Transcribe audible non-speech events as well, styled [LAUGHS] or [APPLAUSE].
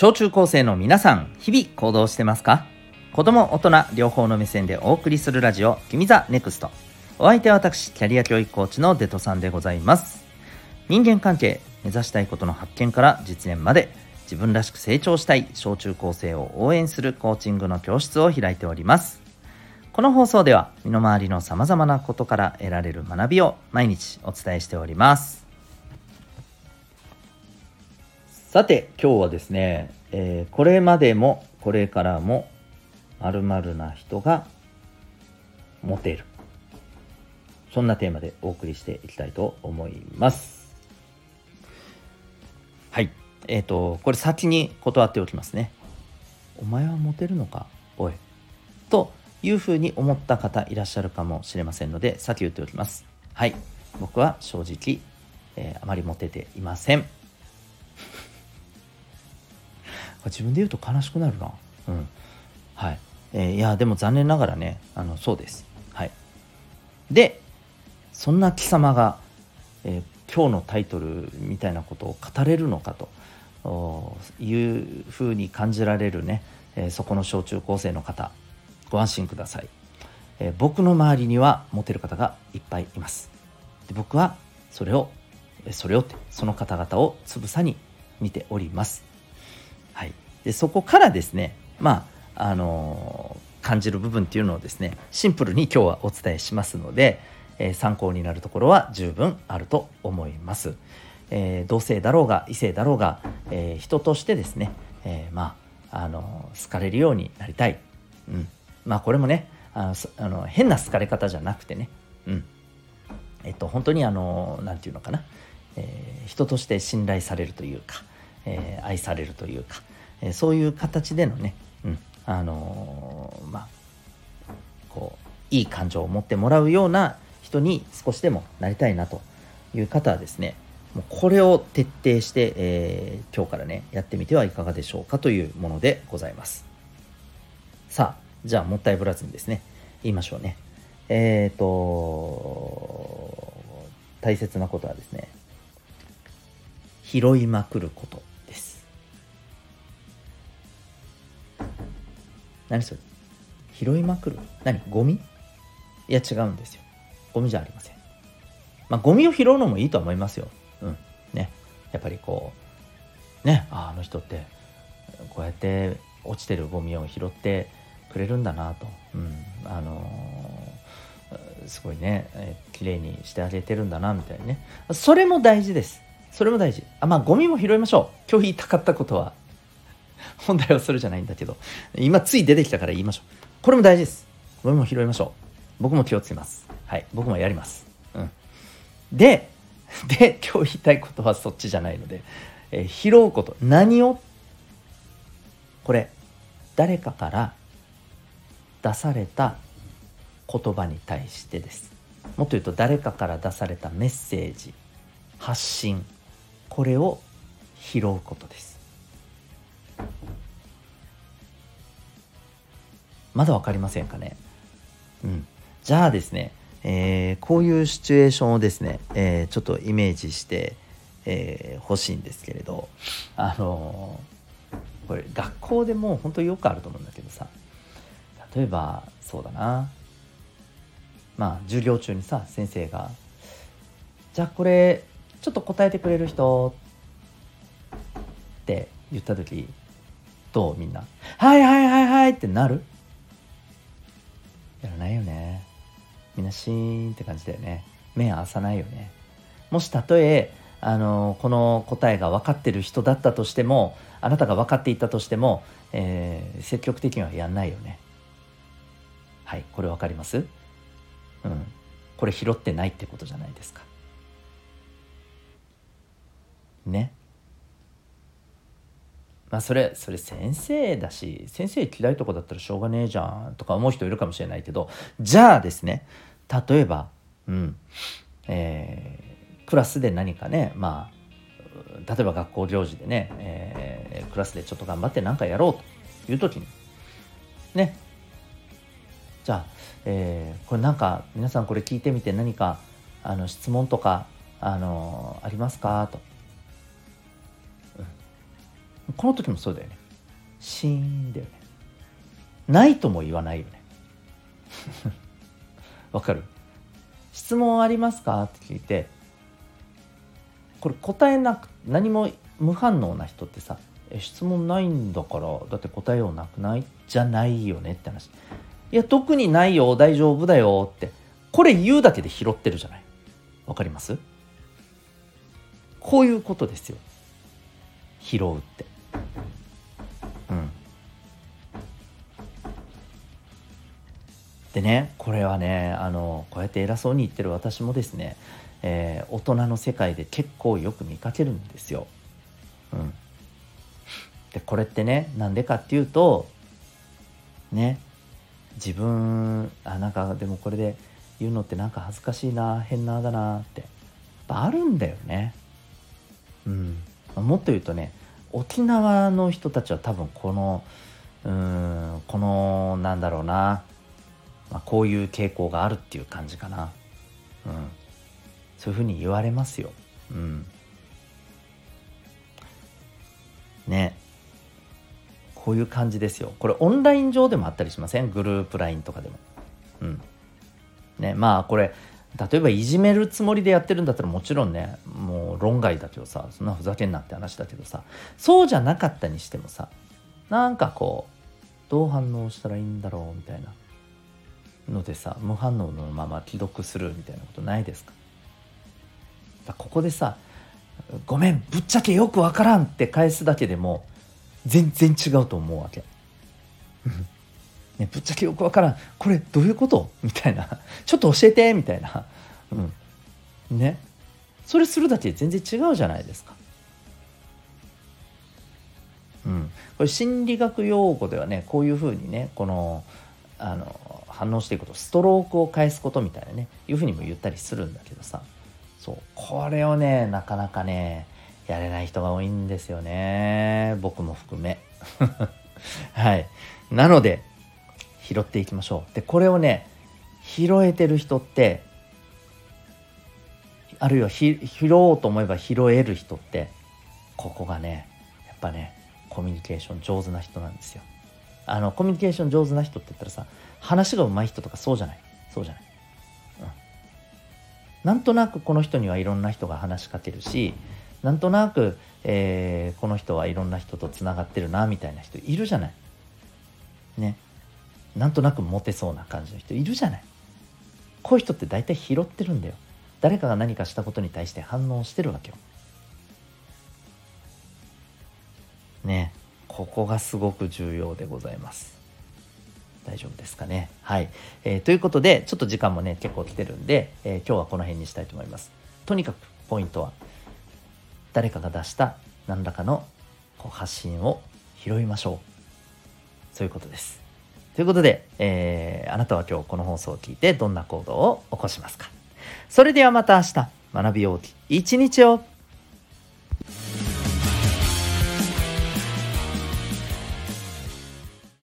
小中高生の皆さん日々行動してますか？子供大人両方の目線でお送りするラジオ「君 the NEXT。お相手は私キャリア教育コーチのデトさんでございます。人間関係目指したいことの発見から実現まで自分らしく成長したい小中高生を応援するコーチングの教室を開いております。この放送では身の回りのさまざまなことから得られる学びを毎日お伝えしております。さて今日はですね、えー、これまでもこれからもまるな人がモテる。そんなテーマでお送りしていきたいと思います。はい。えっ、ー、とこれ先に断っておきますね。お前はモテるのか？おい。というふうに思った方いらっしゃるかもしれませんので先言っておきます。はい。僕は正直、えー、あまりモテていません。自分で言うと悲しくなるな。うん。はい。えー、いや、でも残念ながらね、あの、そうです。はい。で、そんな貴様が、えー、今日のタイトルみたいなことを語れるのかというふうに感じられるね、えー、そこの小中高生の方、ご安心ください。え僕の周りにはモテる方がいっぱいいます。で僕はそれを、それをって、その方々をつぶさに見ております。はい、でそこからですねまああのー、感じる部分っていうのをですねシンプルに今日はお伝えしますので、えー、参考になるところは十分あると思います。えー、同性だろうが異性だろうが、え人としてですね、えまああの好かれるようになりたい、うん、まあこれもねあのあの変な好かれ方じゃなくてね、うん。えっと、本当にあの何て言うのかな、え人として信頼されるというか、え愛されるというか、えそういう形でのね、うん、あの、まあこういい感情を持ってもらうような人に少しでもなりたいなという方はですねもうこれを徹底して、えー、今日からねやってみてはいかがでしょうかというものでございます。さあじゃあもったいぶらずにですね言いましょうね。えっ、ー、と大切なことはですね拾いまくること。何それ？拾いまくる？何？ゴミ？いや違うんですよ。ゴミじゃありません。まあゴミを拾うのもいいと思いますよ。うん。ね。やっぱりこうねああの人ってこうやって落ちてるゴミを拾ってくれるんだなと、うん、あのー、すごいね、えー、綺麗にしてあげてるんだなみたいなね。それも大事です。それも大事。あまあゴミも拾いましょう。今日言いたかったことは [LAUGHS] 本題はそれじゃないんだけど、今つい出てきたから言いましょう。これも大事です。これも拾いましょう。僕も気をつけます。はい。僕もやります。うん。で、で、今日言いたいことはそっちじゃないので、えー、拾うこと。何を？これ、誰かから出された言葉に対してです。もっと言うと誰かから出されたメッセージ、発信、これを拾うことです。まだ分かりませんかね？うん。じゃあですね、えー、こういうシチュエーションをですね、えー、ちょっとイメージしてほ、えー、しいんですけれど、あのー、これ学校でも本当によくあると思うんだけどさ、例えばそうだな、まあ授業中にさ、先生が、じゃあこれちょっと答えてくれる人？って言った時どう？みんな「はいはいはいはい」ってなる？やらないよね。みんなシーンって感じだよね。目合わさないよね。もしたとえあのこの答えが分かってる人だったとしてもあなたが分かっていたとしても、えー、積極的にはやんないよね。はいこれ分かります？うん。これ拾ってないってことじゃないですか。ね。まあそれそれ先生だし先生嫌いとかだったらしょうがねえじゃんとか思う人いるかもしれないけどじゃあですね例えばうんえー、クラスで何かねまあ例えば学校行事でね、えー、クラスでちょっと頑張って何かやろうという時にね。じゃあ、えー、これなんか皆さんこれ聞いてみて何かあの質問とかあのありますかと。この時もそうだよね。シーンだよね。ないとも言わないよね。[LAUGHS] わかる？質問ありますか？って聞いてこれ答えなく何も無反応な人ってさ質問ないんだからだって答えようなくない？じゃないよねって話。いや特にないよ。大丈夫だよって。これ言うだけで拾ってるじゃない？わかります？こういうことですよ。拾うって。でねこれはねあのこうやって偉そうに言ってる私もですね、えー、大人の世界で結構よく見かけるんですよ。うん、でこれってねなんでかっていうとね自分あなんかでもこれで言うのってなんか恥ずかしいな変なだなってあるんだよね。うん、もっと言うとね沖縄の人たちは多分このうんこのなんだろうなまあ、こういう傾向があるっていう感じかな、うん、そういうふうに言われますよ、うん、ね。こういう感じですよ。これオンライン上でもあったりしません？グループ LINE とかでも。うん。ね。まあこれ例えばいじめるつもりでやってるんだったらもちろんねもう論外だけどさそんなふざけんなって話だけどさそうじゃなかったにしてもさなんかこうどう反応したらいいんだろうみたいな。のでさ無反応のまま既読するみたいなことないですか？ここでさ「ごめんぶっちゃけよくわからん」って返すだけでも全然違うと思うわけ。[LAUGHS] ね、ぶっちゃけよくわからん。これどういうこと？みたいな。ちょっと教えてみたいな、うん、ね。それするだけで全然違うじゃないですか。うん、これ心理学用語ではねこういうふうにねこのあの反応していくことストロークを返すことみたいなねいうふうにも言ったりするんだけどさ。そう。これをねなかなかねやれない人が多いんですよね。僕も含め。[LAUGHS] はい。なので拾っていきましょう。でこれをね拾えてる人ってあるいは拾おうと思えば拾える人ってここがねやっぱねコミュニケーション上手な人なんですよ。あのコミュニケーション上手な人って言ったらさ話が上手い人とかそうじゃない？そうじゃない、うん、なんとなくこの人にはいろんな人が話しかけるしなんとなく、えー、この人はいろんな人とつながってるなみたいな人いるじゃない？ね。なんとなくモテそうな感じの人いるじゃない？こういう人って大体拾ってるんだよ。誰かが何かしたことに対して反応してるわけよ。ね。ここがすごく重要でございます。大丈夫ですかね？はい、えー、ということでちょっと時間もね結構来てるんで、えー、今日はこの辺にしたいと思います。とにかくポイントは誰かが出した何らかのこう発信を拾いましょう。そういうことです。ということで、えー、あなたは今日この放送を聞いてどんな行動を起こしますか？それではまた明日学びよう一日を。